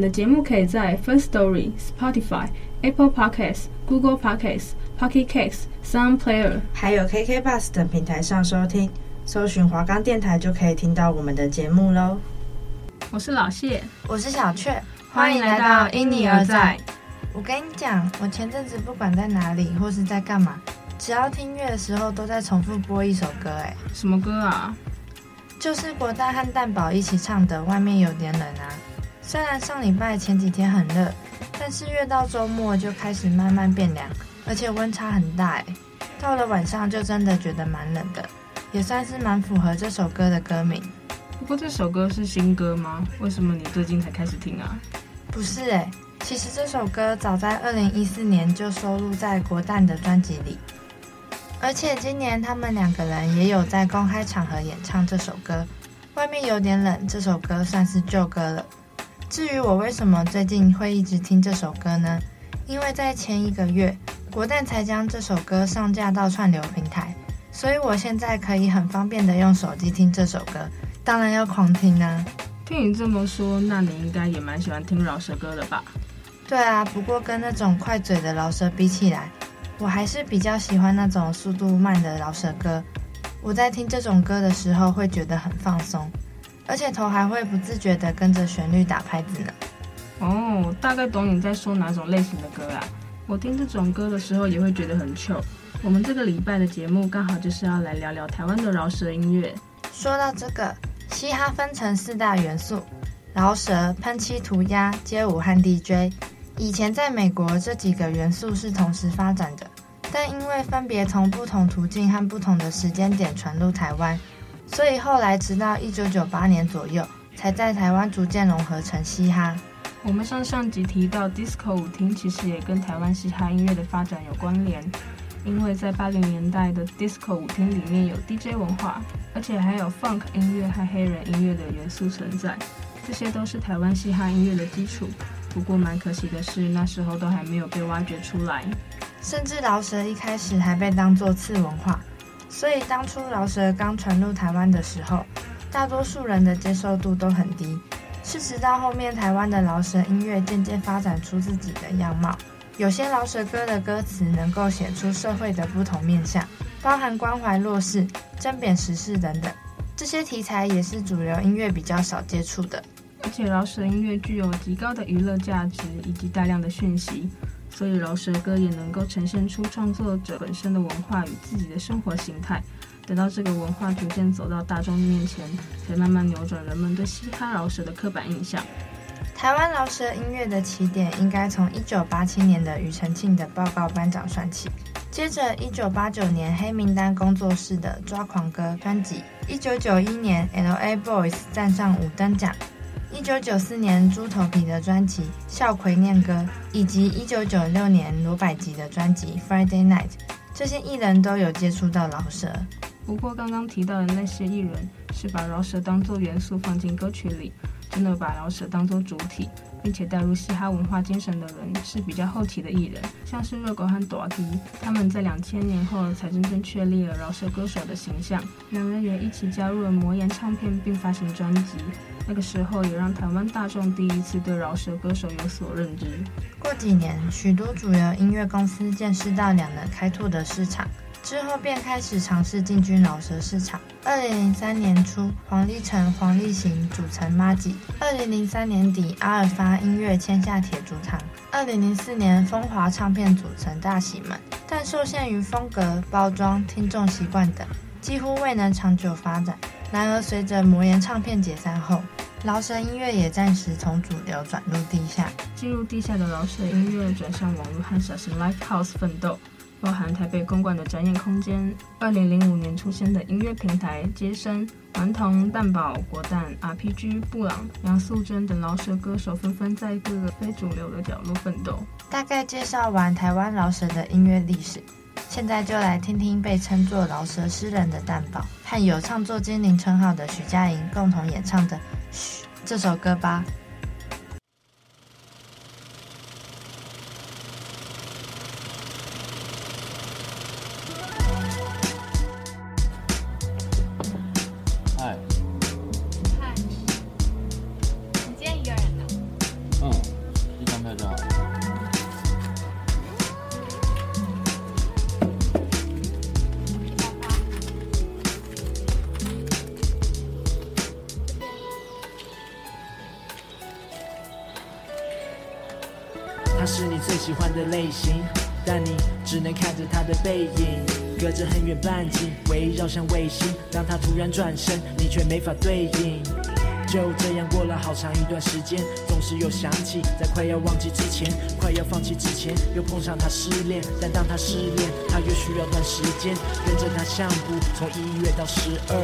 们的节目可以在 First Story、Spotify、Apple Podcasts、Google Podcasts、Pocket Casts、Sound Player，还有 KK Bus 等平台上收听，搜寻华冈电台就可以听到我们的节目喽。我是老谢，我是小雀，欢迎来到因你而在。我跟你讲，我前阵子不管在哪里或是在干嘛，只要听乐的时候都在重复播一首歌，哎，什么歌啊？就是国大和蛋堡一起唱的《外面有点冷》啊。虽然上礼拜前几天很热，但是越到周末就开始慢慢变凉，而且温差很大诶。到了晚上就真的觉得蛮冷的，也算是蛮符合这首歌的歌名。不过这首歌是新歌吗？为什么你最近才开始听啊？不是诶，其实这首歌早在二零一四年就收录在国蛋的专辑里，而且今年他们两个人也有在公开场合演唱这首歌。外面有点冷，这首歌算是旧歌了。至于我为什么最近会一直听这首歌呢？因为在前一个月，国蛋才将这首歌上架到串流平台，所以我现在可以很方便的用手机听这首歌，当然要狂听啊！听你这么说，那你应该也蛮喜欢听饶舌歌的吧？对啊，不过跟那种快嘴的饶舌比起来，我还是比较喜欢那种速度慢的饶舌歌。我在听这种歌的时候会觉得很放松。而且头还会不自觉地跟着旋律打拍子呢。哦，大概懂你在说哪种类型的歌啊。我听这种歌的时候也会觉得很 chill。我们这个礼拜的节目刚好就是要来聊聊台湾的饶舌音乐。说到这个，嘻哈分成四大元素：饶舌、喷漆涂鸦、街舞和 DJ。以前在美国，这几个元素是同时发展的，但因为分别从不同途径和不同的时间点传入台湾。所以后来，直到一九九八年左右，才在台湾逐渐融合成嘻哈。我们上上集提到，disco 舞厅其实也跟台湾嘻哈音乐的发展有关联，因为在八零年代的 disco 舞厅里面有 DJ 文化，而且还有 funk 音乐和黑人音乐的元素存在，这些都是台湾嘻哈音乐的基础。不过蛮可惜的是，那时候都还没有被挖掘出来，甚至饶舌一开始还被当作次文化。所以当初饶舌刚传入台湾的时候，大多数人的接受度都很低。是直到后面台湾的饶舌音乐渐渐发展出自己的样貌，有些饶舌歌的歌词能够写出社会的不同面向，包含关怀弱势、针砭时事等等。这些题材也是主流音乐比较少接触的。而且饶舌音乐具有极高的娱乐价值以及大量的讯息。所以饶舌歌也能够呈现出创作者本身的文化与自己的生活形态。等到这个文化逐渐走到大众面前，才慢慢扭转人们对嘻哈饶舌的刻板印象。台湾饶舌音乐的起点应该从一九八七年的庾澄庆的《报告班长》算起，接着一九八九年黑名单工作室的《抓狂歌》专辑，一九九一年 L.A. Boys 站上五等奖。一九九四年猪头皮的专辑《笑葵念歌》，以及一九九六年罗百吉的专辑《Friday Night》，这些艺人都有接触到饶舌。不过刚刚提到的那些艺人，是把饶舌当做元素放进歌曲里，真的把饶舌当作主体，并且带入嘻哈文化精神的人，是比较后期的艺人，像是热狗和大 K，他们在两千年后才真正确立了饶舌歌手的形象。两人也一起加入了魔岩唱片，并发行专辑。那个时候也让台湾大众第一次对饶舌歌手有所认知。过几年，许多主流音乐公司见识到两人开拓的市场，之后便开始尝试进军饶舌市场。二零零三年初，黄立成、黄立行组成麻吉。二零零三年底，阿尔发音乐签下铁竹堂。二零零四年，风华唱片组成大喜门，但受限于风格、包装、听众习惯等。几乎未能长久发展。然而，随着魔岩唱片解散后，饶舌音乐也暂时从主流转入地下。进入地下的饶舌音乐转向网络和小型 live house 奋斗。包含台北公馆的展演空间，二零零五年出现的音乐平台街声、顽童、蛋堡、果蛋、RPG、布朗、杨素贞等饶舌歌手纷纷在各个非主流的角落奋斗。大概介绍完台湾饶舌的音乐历史，现在就来听听被称作饶舌诗人的蛋堡和有创作精灵称号的许佳莹共同演唱的《嘘》这首歌吧。围绕像卫星。当他突然转身，你却没法对应。就这样过了好长一段时间，总是又想起，在快要忘记之前，快要放弃之前，又碰上他失恋。但当他失恋，他又需要段时间，跟着他相步，从一月到十二，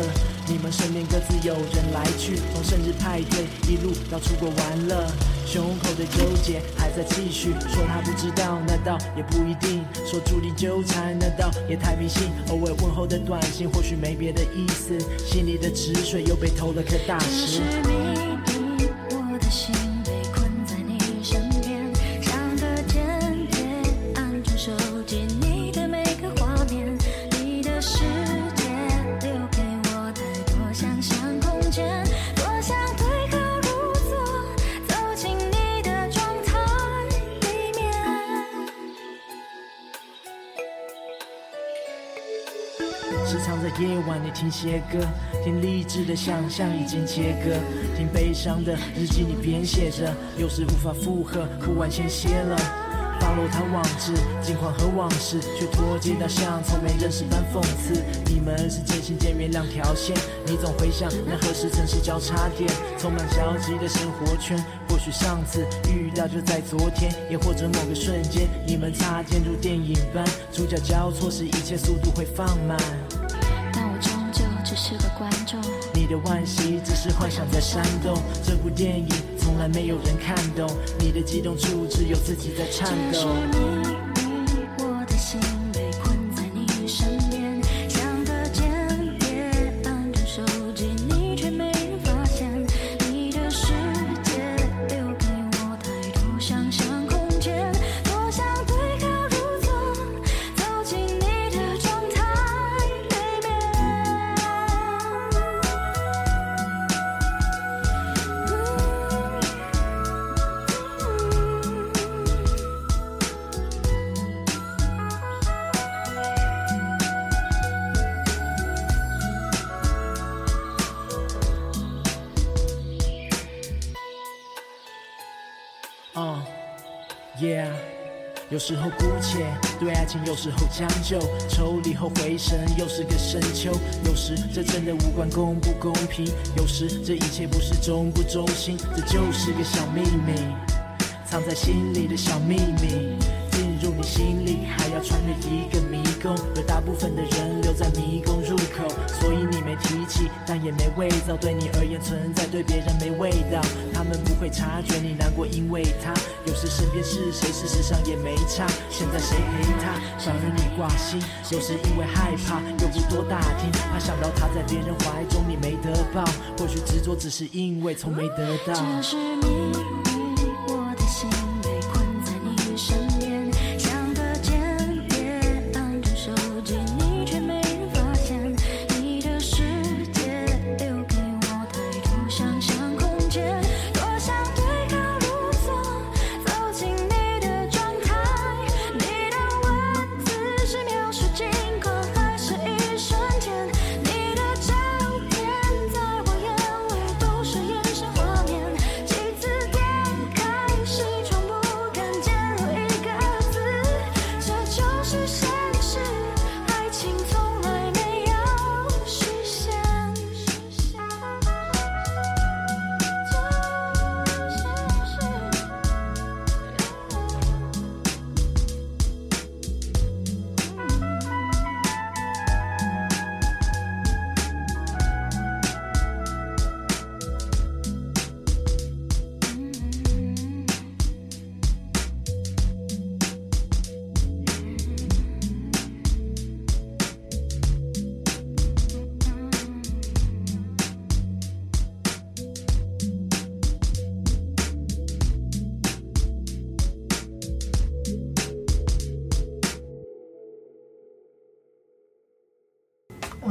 你们身边各自有人来去，从生日派对一路到出国玩乐。胸口的纠结还在继续，说他不知道，那倒也不一定；说注定纠缠，那倒也太迷信。偶尔问候的短信，或许没别的意思，心里的止水又被投了颗大石。me. 时常在夜晚里听些歌，听励志的想象已经切割，听悲伤的日记你编写着，有时无法负荷，哭完先歇了。翻落他网志，近况和往事，却脱节到像从没认识般讽刺。你们是真心见面两条线，你总会想，那何时曾是交叉点？充满交集的生活圈，或许上次遇到就在昨天，也或者某个瞬间，你们擦肩如电影般，主角交错时，一切速度会放慢。是个观众，你的惋惜只是幻想在煽动。这部电影从来没有人看懂，你的激动处只有自己在颤抖。时候姑且对爱情，有时候将就，抽离后回神，又是个深秋。有时这真的无关公不公平，有时这一切不是忠不忠心，这就是个小秘密，藏在心里的小秘密。进入你心里，还要穿越一个迷宫，而大部分的人留在迷宫提起，但也没味道。对你而言存在，对别人没味道。他们不会察觉你难过，因为他有时身边是谁，事实上也没差。现在谁陪他，反而你挂心。有时因为害怕，又不多打听，怕想到他在别人怀中，你没得抱。或许执着只是因为从没得到。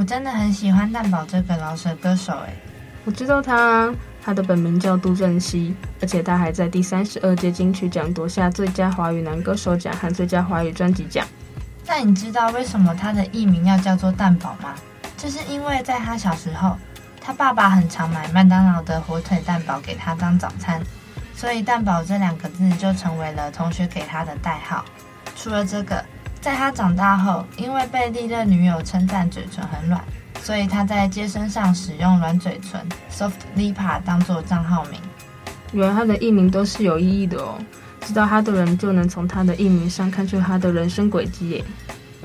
真的很喜欢蛋宝这个饶舌歌手诶。我知道他，他的本名叫杜振熙，而且他还在第三十二届金曲奖夺下最佳华语男歌手奖和最佳华语专辑奖。那你知道为什么他的艺名要叫做蛋宝吗？就是因为在他小时候，他爸爸很常买麦当劳的火腿蛋堡给他当早餐，所以蛋堡这两个字就成为了同学给他的代号。除了这个，在他长大后，因为被历任女友称赞嘴唇很软，所以他在街身上使用软嘴唇 （soft lipper） 当做账号名。原来他的艺名都是有意义的哦，知道他的人就能从他的艺名上看出他的人生轨迹耶。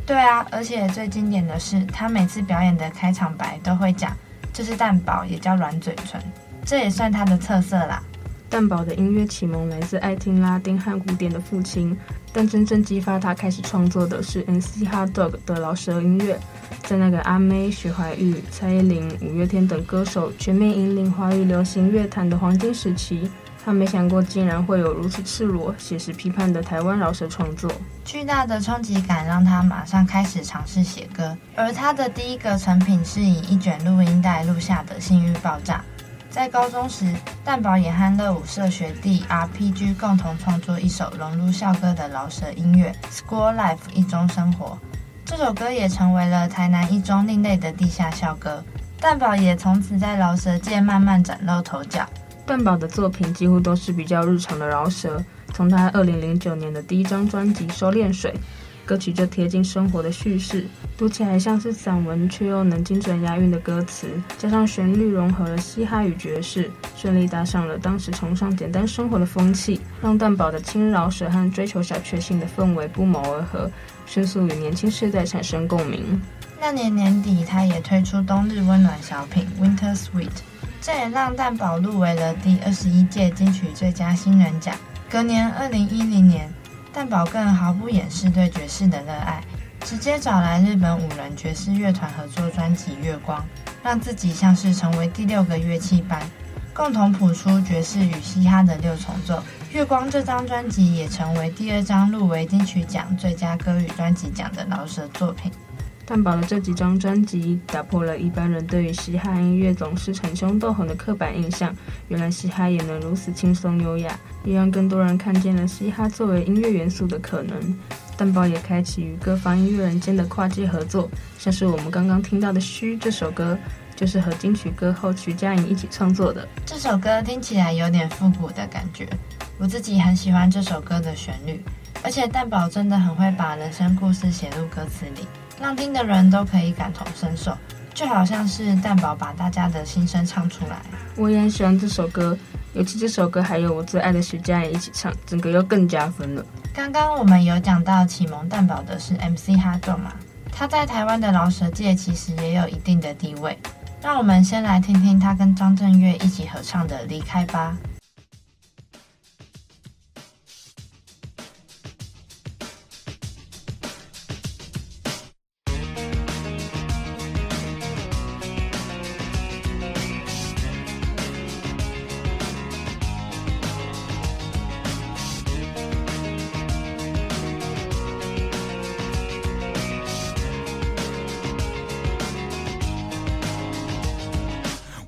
对啊，而且最经典的是，他每次表演的开场白都会讲。这是蛋堡，也叫软嘴唇，这也算他的特色啦。蛋堡的音乐启蒙来自爱听拉丁和古典的父亲，但真正激发他开始创作的是 N.C.Hard Dog 的饶舌音乐。在那个阿妹、徐怀钰、蔡依林、五月天等歌手全面引领华语流行乐坛的黄金时期。他没想过，竟然会有如此赤裸、写实批判的台湾饶舌创作。巨大的冲击感让他马上开始尝试写歌，而他的第一个成品是以一卷录音带录下的《性欲爆炸》。在高中时，蛋宝也和乐舞社学弟 RPG 共同创作一首融入校歌的饶舌音乐《School Life》一中生活。这首歌也成为了台南一中另类的地下校歌。蛋宝也从此在饶舌界慢慢崭露头角。蛋宝的作品几乎都是比较日常的饶舌，从他二零零九年的第一张专辑《收敛水》，歌曲就贴近生活的叙事，读起来像是散文，却又能精准押韵的歌词，加上旋律融合了嘻哈与爵士，顺利搭上了当时崇尚简单生活的风气，让蛋堡的轻饶舌和追求小确幸的氛围不谋而合，迅速与年轻世代产生共鸣。那年年底，他也推出冬日温暖小品《Winter Sweet》。这也让蛋堡入围了第二十一届金曲最佳新人奖。隔年，二零一零年，但宝更毫不掩饰对爵士的热爱，直接找来日本五人爵士乐团合作专辑《月光》，让自己像是成为第六个乐器般，共同谱出爵士与嘻哈的六重奏。《月光》这张专辑也成为第二张入围金曲奖最佳歌语专辑奖的饶舌作品。蛋堡的这几张专辑打破了一般人对于嘻哈音乐总是逞凶斗狠的刻板印象，原来嘻哈也能如此轻松优雅，也让更多人看见了嘻哈作为音乐元素的可能。蛋堡也开启与各方音乐人间的跨界合作，像是我们刚刚听到的《虚》这首歌，就是和金曲歌后徐佳莹一起创作的。这首歌听起来有点复古的感觉，我自己很喜欢这首歌的旋律，而且蛋堡真的很会把人生故事写入歌词里。让听的人都可以感同身受，就好像是蛋宝把大家的心声唱出来。我也很喜欢这首歌，尤其这首歌还有我最爱的徐佳莹一起唱，整个又更加分了。刚刚我们有讲到启蒙蛋宝的是 MC HotDog 嘛，他在台湾的饶舌界其实也有一定的地位。让我们先来听听他跟张震岳一起合唱的《离开吧》。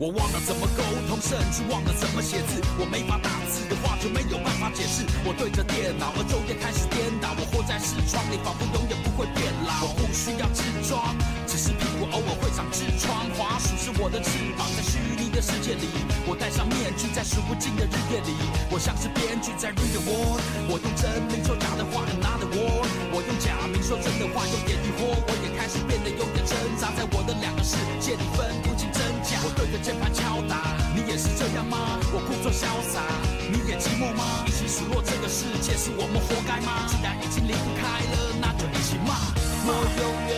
我忘了怎么沟通，甚至忘了怎么写字。我没法打字的话，就没有办法解释。我对着电脑，而昼夜开始颠倒。我活在视窗里，仿佛永远不会变老。我不需要痔疮，只是屁股偶尔会长痔疮。滑鼠是我的翅膀，在虚拟的世界里，我戴上面具，在数不尽的日夜里，我像是编剧在 read the word。我用真名说假的话，another word。我用假名说真的话，用点疑惑。我也开始变得有点挣扎，在我的两个世界里分不。我对着键盘敲打，你也是这样吗？我故作潇洒，你也寂寞吗？一起数落这个世界，是我们活该吗？既然已经离不开了，那就一起骂。我永远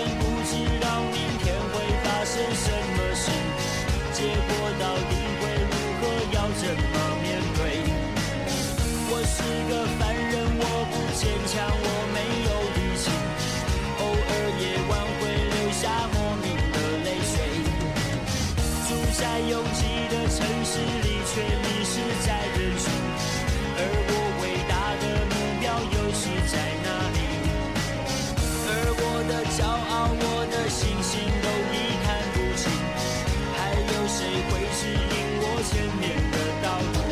都已看不清，还有谁会指引我前面的道路？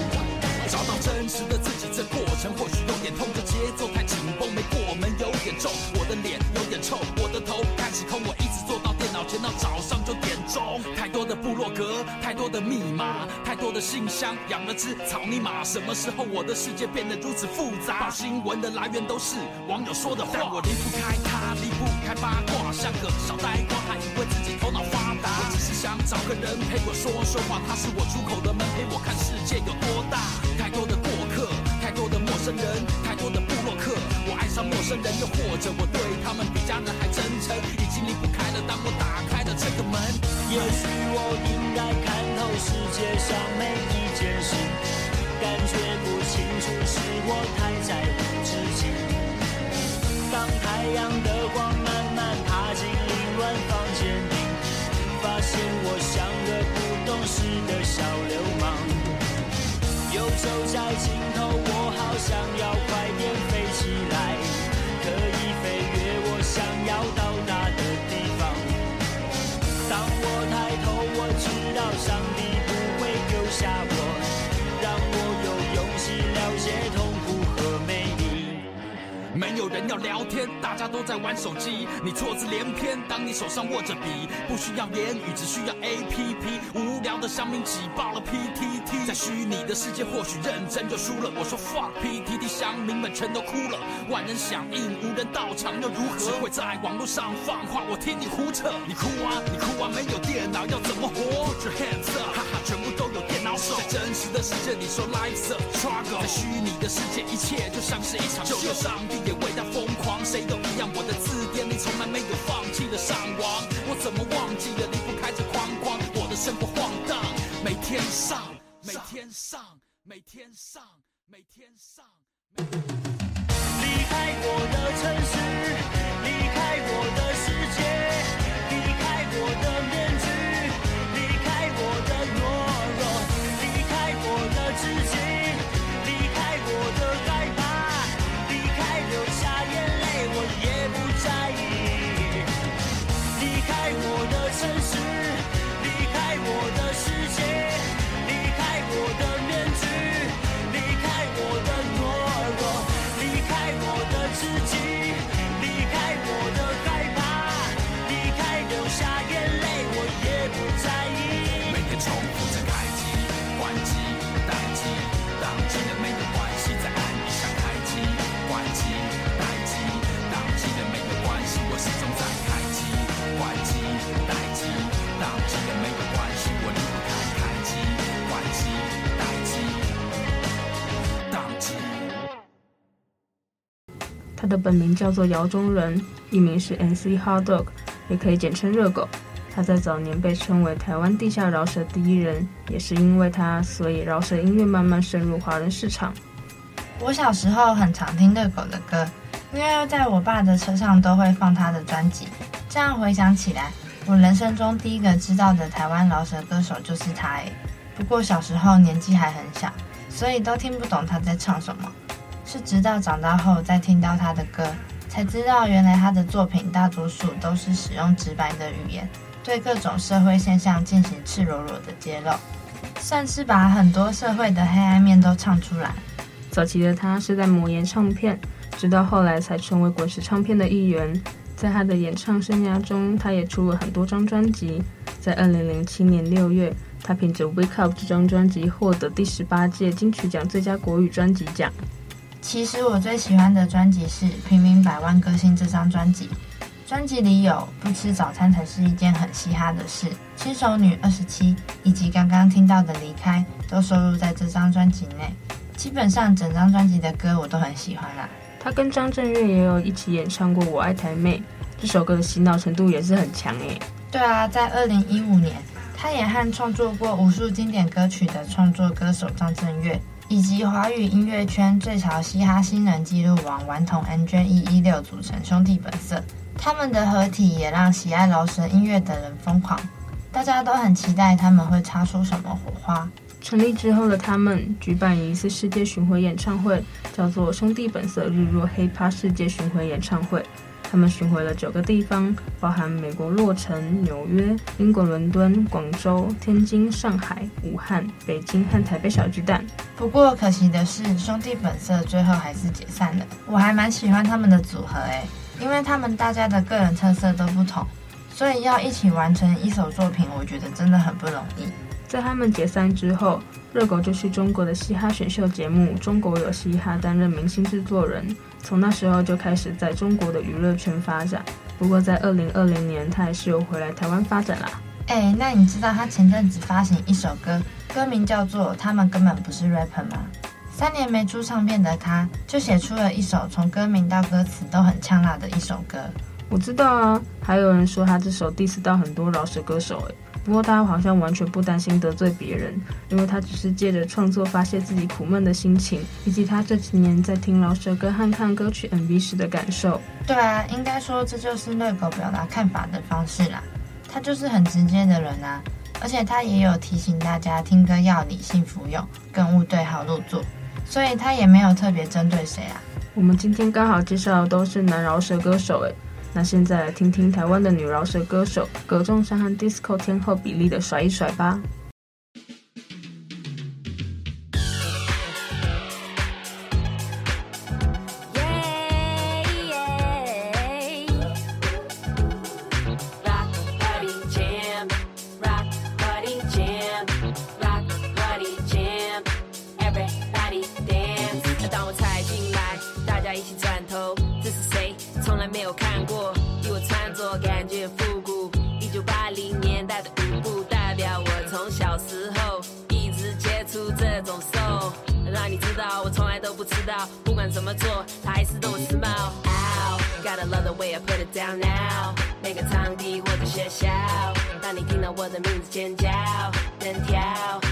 找到真实的自己，这过程或许有点痛。这节奏太紧绷，没过门有点重，我的脸有点臭，我的头开始空。我一直坐到电脑前到早上九点钟。太多的部落格，太多的密码，太多的信箱，养了只草泥马。什么时候我的世界变得如此复杂？新闻的来源都是网友说的话。但我离不开他，离不。开八卦，像个小呆瓜，还以为自己头脑发达。我只是想找个人陪我说说话，他是我出口的门，陪我看世界有多大。太多的过客，太多的陌生人，太多的部落客，我爱上陌生人，又或者我对他们比家人还真诚，已经离不开了。当我打开了这个门，也许我应该看透世界上每一件事，感觉不清楚是我太在乎自己。当太阳的光慢慢爬进凌乱房间，发现我像个不懂事的小流氓。游走在尽头，我好想要快点飞起来，可以飞越要聊天，大家都在玩手机，你错字连篇。当你手上握着笔，不需要言语，只需要 APP。无聊的乡民挤爆了 PTT，在虚拟的世界或许认真就输了。我说 fuck PTT，乡民们全都哭了。万人响应，无人到场又如何？只会在网络上放话，我听你胡扯。你哭啊，你哭啊，没有电脑要怎么活 your hands up，哈哈，全部都有电脑手。在真实的世界里说 life's a struggle，在虚拟的世界一切就像是一场秀。就连上帝也为他疯狂，谁都一样。我的字典里从来没有放弃的上网，我怎么忘记了离不开这框框？我的生活晃荡，每天上，每天上，每天上，每天上。离开我的城市，离开我的世界，他的本名叫做姚中仁，艺名是 MC Hot Dog，也可以简称热狗。他在早年被称为台湾地下饶舌第一人，也是因为他，所以饶舌音乐慢慢深入华人市场。我小时候很常听热狗的歌，因为在我爸的车上都会放他的专辑。这样回想起来，我人生中第一个知道的台湾饶舌歌手就是他。诶，不过小时候年纪还很小，所以都听不懂他在唱什么。是直到长大后再听到他的歌，才知道原来他的作品大多数都是使用直白的语言，对各种社会现象进行赤裸裸的揭露，算是把很多社会的黑暗面都唱出来。早期的他是在魔岩唱片，直到后来才成为滚石唱片的一员。在他的演唱生涯中，他也出了很多张专辑。在二零零七年六月，他凭着《Wake Up》这张专辑获得第十八届金曲奖最佳国语专辑奖。其实我最喜欢的专辑是《平民百万歌星》这张专辑。专辑里有《不吃早餐才是一件很嘻哈的事》、《轻熟女二十七》以及刚刚听到的《离开》，都收录在这张专辑内。基本上整张专辑的歌我都很喜欢啦。他跟张震岳也有一起演唱过《我爱台妹》，这首歌的洗脑程度也是很强诶。对啊，在二零一五年，他也和创作过无数经典歌曲的创作歌手张震岳，以及华语音乐圈最潮嘻哈新人记录王顽童 NJ 一一六组成兄弟本色。他们的合体也让喜爱饶舌音乐的人疯狂，大家都很期待他们会擦出什么火花。成立之后的他们举办一次世界巡回演唱会，叫做“兄弟本色日落黑趴世界巡回演唱会”。他们巡回了九个地方，包含美国洛城、纽约、英国伦敦、广州、天津、上海、武汉、北京和台北小巨蛋。不过可惜的是，兄弟本色最后还是解散了。我还蛮喜欢他们的组合诶，因为他们大家的个人特色都不同，所以要一起完成一首作品，我觉得真的很不容易。在他们解散之后，热狗就去中国的嘻哈选秀节目《中国有嘻哈》担任明星制作人，从那时候就开始在中国的娱乐圈发展。不过在二零二零年，他还是有回来台湾发展啦。哎，那你知道他前阵子发行一首歌，歌名叫做《他们根本不是 rapper》吗？三年没出唱片的他，就写出了一首从歌名到歌词都很呛辣的一首歌。我知道啊，还有人说他这首 diss 到很多饶舌歌手哎。不过他好像完全不担心得罪别人，因为他只是借着创作发泄自己苦闷的心情，以及他这几年在听饶舌歌和看歌曲 MV 时的感受。对啊，应该说这就是乐狗表达看法的方式啦。他就是很直接的人啊，而且他也有提醒大家听歌要理性服用，更勿对号入座，所以他也没有特别针对谁啊。我们今天刚好介绍的都是男饶舌歌手诶。那现在来听听台湾的女饶舌歌手葛仲珊和 Disco 天后比利的甩一甩吧。看过，我穿着感觉复古，一九八零年代的舞步代表我从小时候一直接触这种 soul，让你知道我从来都不迟到，不管怎么做，它还是都时髦。Ow, got a love the way I put it down now，每个场地或者学校，当你听到我的名字尖叫，人跳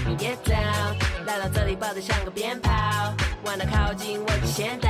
你 get down，来到这里抱着像个鞭炮，玩的靠近我就先到。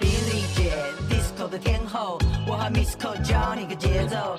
Billy 姐，Disco 的天后，我和 Miss Co 教你个节奏。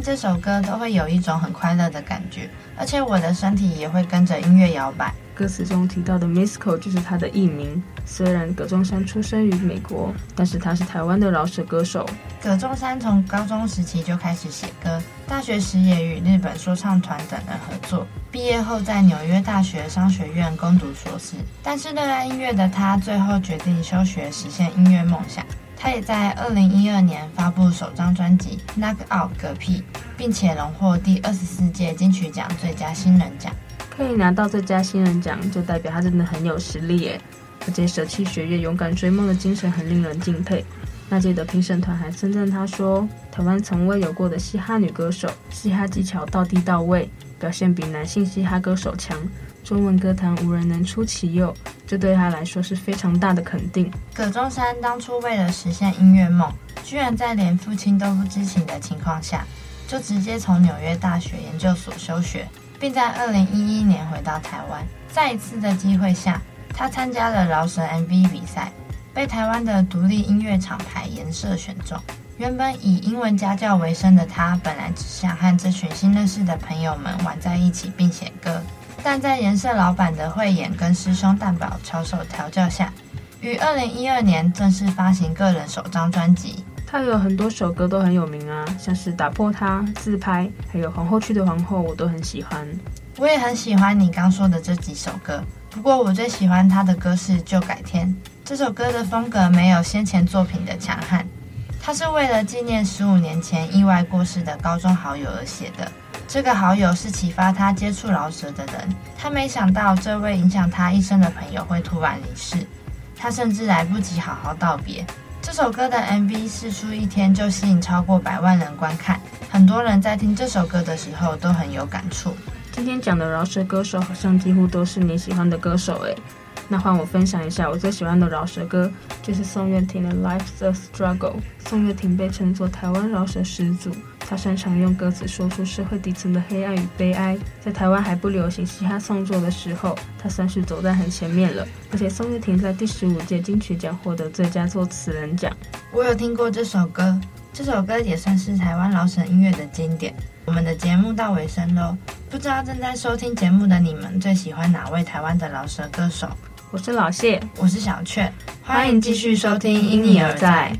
听这首歌都会有一种很快乐的感觉，而且我的身体也会跟着音乐摇摆。歌词中提到的 Misco 就是他的艺名。虽然葛仲山出生于美国，但是他是台湾的饶舌歌手。葛仲山从高中时期就开始写歌，大学时也与日本说唱团等人合作。毕业后在纽约大学商学院攻读硕士。但是热爱音乐的他，最后决定休学，实现音乐梦想。他也在二零一二年发布首张专辑《Knock Out 嗝屁》，并且荣获第二十四届金曲奖最佳新人奖。可以拿到最佳新人奖，就代表他真的很有实力耶！而且舍弃学业、勇敢追梦的精神很令人敬佩。那届的评审团还称赞他说：“台湾从未有过的嘻哈女歌手，嘻哈技巧到地到位，表现比男性嘻哈歌手强。中文歌坛无人能出其右，这对他来说是非常大的肯定。”葛中山当初为了实现音乐梦，居然在连父亲都不知情的情况下，就直接从纽约大学研究所休学。并在二零一一年回到台湾，在一次的机会下，他参加了饶舌 MV 比赛，被台湾的独立音乐厂牌颜社选中。原本以英文家教为生的他，本来只想和这群新认识的朋友们玩在一起并写歌，但在颜社老板的慧眼跟师兄蛋宝巧手调教下，于二零一二年正式发行个人首张专辑。他有很多首歌都很有名啊，像是打破他、自拍，还有皇后区的皇后，我都很喜欢。我也很喜欢你刚说的这几首歌，不过我最喜欢他的歌是《旧改天》。这首歌的风格没有先前作品的强悍，他是为了纪念十五年前意外过世的高中好友而写的。这个好友是启发他接触饶舌的人，他没想到这位影响他一生的朋友会突然离世，他甚至来不及好好道别。这首歌的 MV 释出一天就吸引超过百万人观看，很多人在听这首歌的时候都很有感触。今天讲的饶舌歌手好像几乎都是你喜欢的歌手诶，那换我分享一下我最喜欢的饶舌歌，就是宋岳庭的《Life's a Struggle》。宋岳庭被称作台湾饶舌始祖。他擅长用歌词说出社会底层的黑暗与悲哀，在台湾还不流行嘻哈创作的时候，他算是走在很前面了。而且宋岳庭在第十五届金曲奖获得最佳作词人奖。我有听过这首歌，这首歌也算是台湾饶舌音乐的经典。我们的节目到尾声喽，不知道正在收听节目的你们最喜欢哪位台湾的老舌歌手？我是老谢，我是小雀，欢迎继续收听《因你而在》。